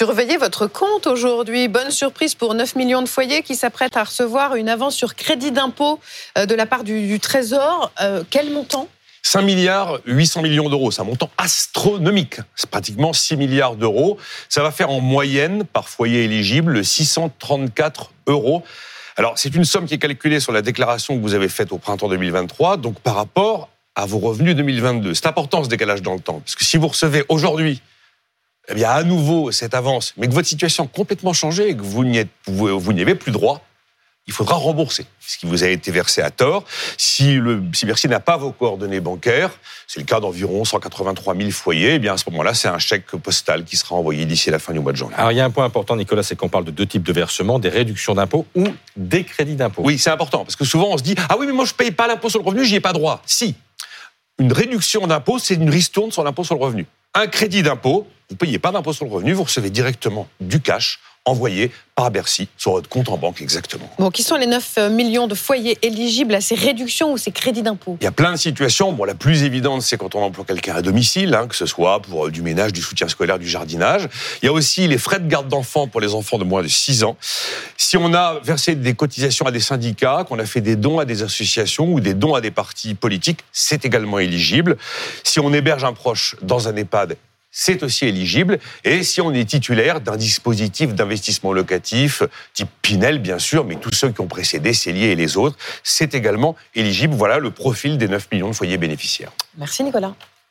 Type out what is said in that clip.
surveillez votre compte aujourd'hui. Bonne surprise pour 9 millions de foyers qui s'apprêtent à recevoir une avance sur crédit d'impôt euh, de la part du, Trésor. Euh, quel montant? 5 milliards 800 millions d'euros, c'est un montant astronomique. C'est pratiquement 6 milliards d'euros. Ça va faire en moyenne, par foyer éligible, 634 euros. Alors, c'est une somme qui est calculée sur la déclaration que vous avez faite au printemps 2023, donc par rapport à vos revenus 2022. C'est important ce décalage dans le temps, parce que si vous recevez aujourd'hui eh bien, à nouveau cette avance, mais que votre situation a complètement changé et que vous n'y avez plus droit, il faudra rembourser ce qui vous a été versé à tort. Si, le, si Bercy n'a pas vos coordonnées bancaires, c'est le cas d'environ 183 000 foyers, eh bien à ce moment-là, c'est un chèque postal qui sera envoyé d'ici la fin du mois de janvier. Alors il y a un point important, Nicolas, c'est qu'on parle de deux types de versements, des réductions d'impôts ou des crédits d'impôt. Oui, c'est important, parce que souvent on se dit, ah oui, mais moi je ne paye pas l'impôt sur le revenu, j'y ai pas droit. Si, une réduction d'impôt, c'est une ristourne sur l'impôt sur le revenu. Un crédit d'impôt, vous ne payez pas d'impôt sur le revenu, vous recevez directement du cash envoyé par Bercy sur votre compte en banque exactement. Bon, qui sont les 9 euh, millions de foyers éligibles à ces réductions ou ces crédits d'impôt? Il y a plein de situations. Bon, la plus évidente, c'est quand on emploie quelqu'un à domicile, hein, que ce soit pour euh, du ménage, du soutien scolaire, du jardinage. Il y a aussi les frais de garde d'enfants pour les enfants de moins de 6 ans. Si on a versé des cotisations à des syndicats, qu'on a fait des dons à des associations ou des dons à des partis politiques, c'est également éligible. Si on héberge un proche dans un EHPAD, c'est aussi éligible. Et si on est titulaire d'un dispositif d'investissement locatif, type Pinel, bien sûr, mais tous ceux qui ont précédé, Célier et les autres, c'est également éligible. Voilà le profil des 9 millions de foyers bénéficiaires. Merci Nicolas.